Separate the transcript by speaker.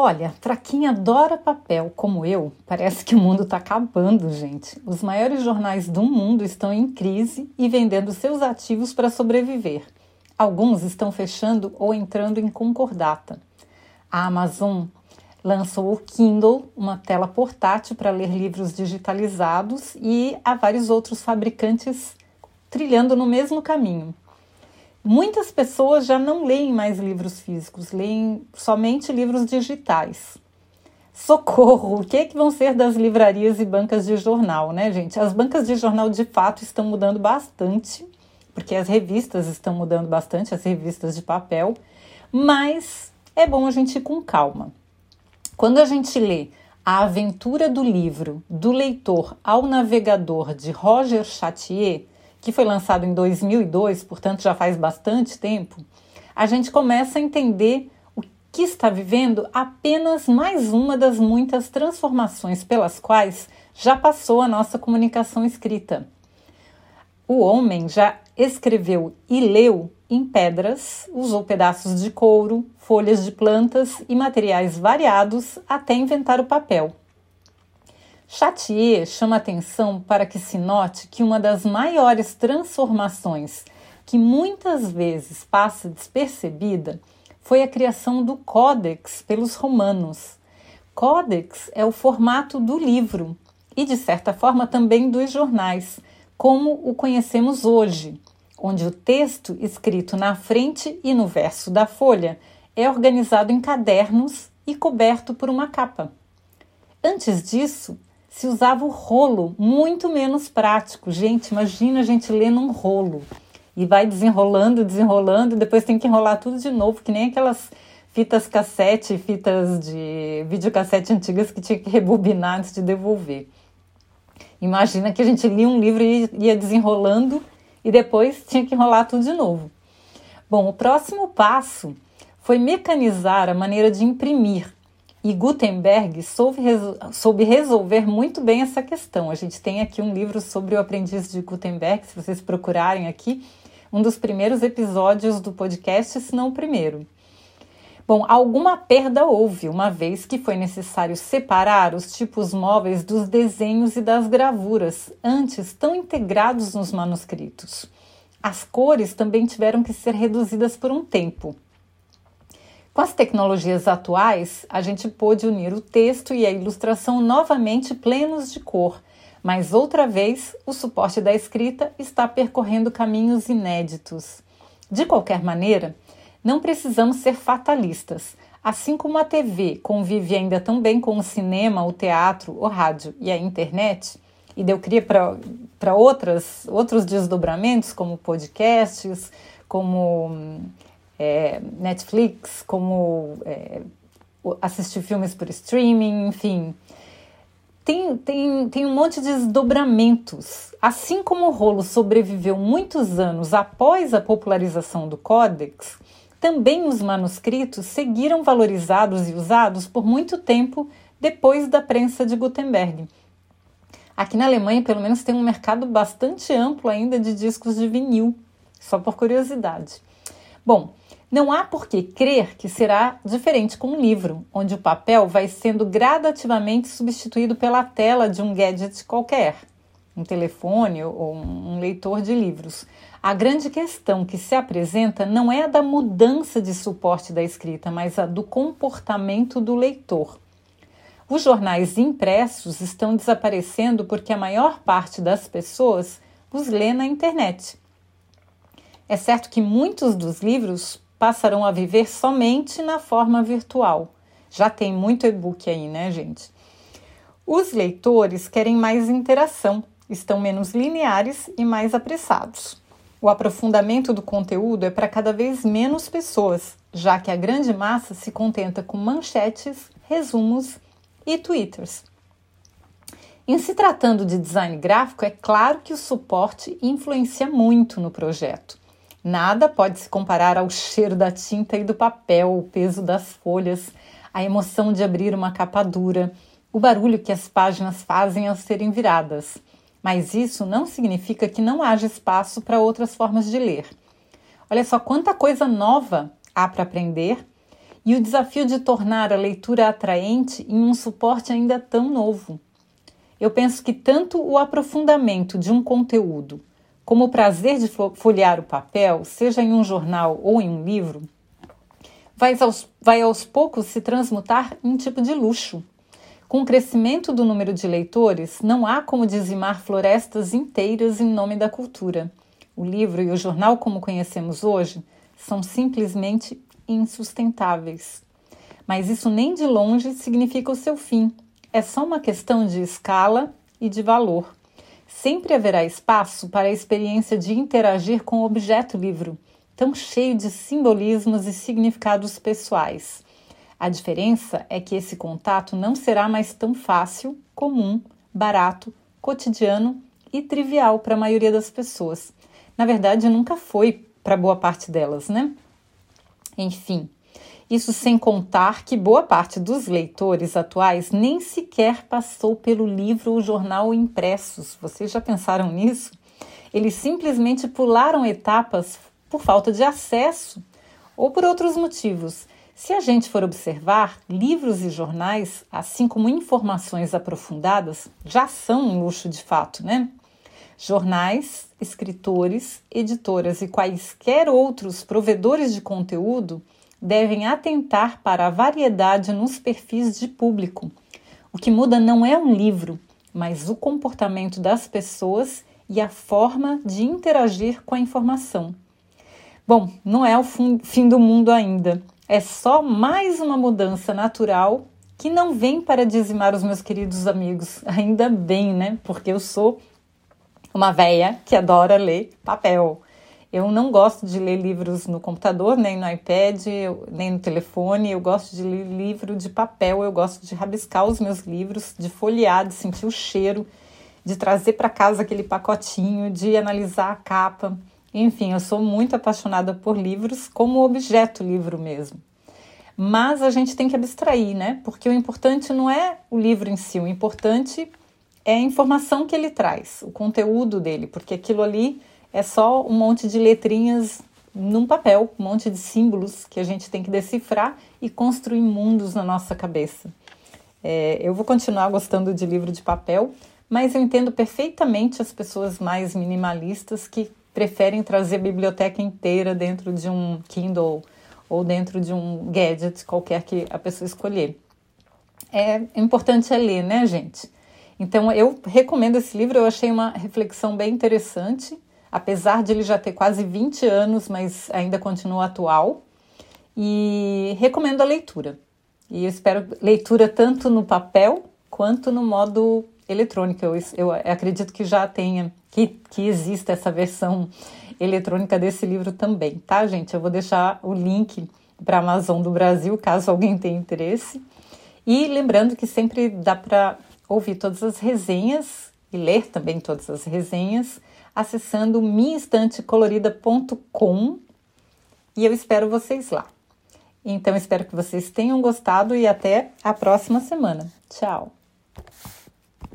Speaker 1: Olha, para quem adora papel como eu, parece que o mundo está acabando, gente. Os maiores jornais do mundo estão em crise e vendendo seus ativos para sobreviver. Alguns estão fechando ou entrando em concordata. A Amazon lançou o Kindle, uma tela portátil para ler livros digitalizados, e há vários outros fabricantes trilhando no mesmo caminho. Muitas pessoas já não leem mais livros físicos, leem somente livros digitais. Socorro! O que, é que vão ser das livrarias e bancas de jornal, né, gente? As bancas de jornal de fato estão mudando bastante, porque as revistas estão mudando bastante, as revistas de papel, mas é bom a gente ir com calma. Quando a gente lê A Aventura do Livro, do Leitor ao Navegador, de Roger Chatier, que foi lançado em 2002, portanto já faz bastante tempo, a gente começa a entender o que está vivendo apenas mais uma das muitas transformações pelas quais já passou a nossa comunicação escrita. O homem já escreveu e leu em pedras, usou pedaços de couro, folhas de plantas e materiais variados até inventar o papel. Chatier chama atenção para que se note que uma das maiores transformações que muitas vezes passa despercebida foi a criação do Códex pelos romanos. Códex é o formato do livro e, de certa forma, também dos jornais, como o conhecemos hoje, onde o texto escrito na frente e no verso da folha é organizado em cadernos e coberto por uma capa. Antes disso, se usava o rolo, muito menos prático. Gente, imagina a gente ler num rolo e vai desenrolando, desenrolando, depois tem que enrolar tudo de novo, que nem aquelas fitas cassete, fitas de videocassete antigas que tinha que rebobinar antes de devolver. Imagina que a gente lia um livro e ia desenrolando e depois tinha que enrolar tudo de novo. Bom, o próximo passo foi mecanizar a maneira de imprimir e Gutenberg soube, soube, resolver muito bem essa questão. A gente tem aqui um livro sobre o aprendiz de Gutenberg, se vocês procurarem aqui, um dos primeiros episódios do podcast, se não o primeiro. Bom, alguma perda houve, uma vez que foi necessário separar os tipos móveis dos desenhos e das gravuras, antes tão integrados nos manuscritos. As cores também tiveram que ser reduzidas por um tempo. Com as tecnologias atuais, a gente pôde unir o texto e a ilustração novamente plenos de cor, mas outra vez o suporte da escrita está percorrendo caminhos inéditos. De qualquer maneira, não precisamos ser fatalistas. Assim como a TV convive ainda tão bem com o cinema, o teatro, o rádio e a internet, e deu cria para outros desdobramentos, como podcasts, como é, Netflix, como é, assistir filmes por streaming, enfim. Tem, tem, tem um monte de desdobramentos. Assim como o rolo sobreviveu muitos anos após a popularização do Codex, também os manuscritos seguiram valorizados e usados por muito tempo depois da prensa de Gutenberg. Aqui na Alemanha, pelo menos, tem um mercado bastante amplo ainda de discos de vinil, só por curiosidade. Bom, não há por que crer que será diferente com um livro, onde o papel vai sendo gradativamente substituído pela tela de um gadget qualquer, um telefone ou um leitor de livros. A grande questão que se apresenta não é a da mudança de suporte da escrita, mas a do comportamento do leitor. Os jornais impressos estão desaparecendo porque a maior parte das pessoas os lê na internet. É certo que muitos dos livros passarão a viver somente na forma virtual. Já tem muito e-book aí, né, gente? Os leitores querem mais interação, estão menos lineares e mais apressados. O aprofundamento do conteúdo é para cada vez menos pessoas, já que a grande massa se contenta com manchetes, resumos e twitters. Em se tratando de design gráfico, é claro que o suporte influencia muito no projeto. Nada pode se comparar ao cheiro da tinta e do papel, o peso das folhas, a emoção de abrir uma capa dura, o barulho que as páginas fazem ao serem viradas. Mas isso não significa que não haja espaço para outras formas de ler. Olha só quanta coisa nova há para aprender e o desafio de tornar a leitura atraente em um suporte ainda tão novo. Eu penso que tanto o aprofundamento de um conteúdo como o prazer de folhear o papel, seja em um jornal ou em um livro, vai aos, vai aos poucos se transmutar em tipo de luxo. Com o crescimento do número de leitores, não há como dizimar florestas inteiras em nome da cultura. O livro e o jornal, como conhecemos hoje, são simplesmente insustentáveis. Mas isso nem de longe significa o seu fim. É só uma questão de escala e de valor. Sempre haverá espaço para a experiência de interagir com o objeto livro, tão cheio de simbolismos e significados pessoais. A diferença é que esse contato não será mais tão fácil, comum, barato, cotidiano e trivial para a maioria das pessoas. Na verdade, nunca foi para boa parte delas, né? Enfim, isso sem contar que boa parte dos leitores atuais nem sequer passou pelo livro ou jornal impressos. Vocês já pensaram nisso? Eles simplesmente pularam etapas por falta de acesso ou por outros motivos. Se a gente for observar, livros e jornais, assim como informações aprofundadas, já são um luxo de fato, né? Jornais, escritores, editoras e quaisquer outros provedores de conteúdo devem atentar para a variedade nos perfis de público. O que muda não é um livro, mas o comportamento das pessoas e a forma de interagir com a informação. Bom, não é o fim do mundo ainda, é só mais uma mudança natural que não vem para dizimar os meus queridos amigos. Ainda bem, né? Porque eu sou uma véia que adora ler papel. Eu não gosto de ler livros no computador, nem no iPad, nem no telefone. Eu gosto de ler livro de papel, eu gosto de rabiscar os meus livros, de folhear, de sentir o cheiro, de trazer para casa aquele pacotinho, de analisar a capa. Enfim, eu sou muito apaixonada por livros como objeto livro mesmo. Mas a gente tem que abstrair, né? Porque o importante não é o livro em si, o importante é a informação que ele traz, o conteúdo dele, porque aquilo ali é só um monte de letrinhas num papel, um monte de símbolos que a gente tem que decifrar e construir mundos na nossa cabeça. É, eu vou continuar gostando de livro de papel, mas eu entendo perfeitamente as pessoas mais minimalistas que preferem trazer a biblioteca inteira dentro de um Kindle ou dentro de um gadget qualquer que a pessoa escolher. É importante é ler, né, gente? Então eu recomendo esse livro, eu achei uma reflexão bem interessante, apesar de ele já ter quase 20 anos, mas ainda continua atual. E recomendo a leitura. E eu espero leitura tanto no papel quanto no modo eletrônico. Eu, eu acredito que já tenha, que, que exista essa versão eletrônica desse livro também, tá, gente? Eu vou deixar o link para a Amazon do Brasil, caso alguém tenha interesse. E lembrando que sempre dá para ouvir todas as resenhas e ler também todas as resenhas acessando minhaestantecolorida.com e eu espero vocês lá. Então espero que vocês tenham gostado e até a próxima semana. Tchau.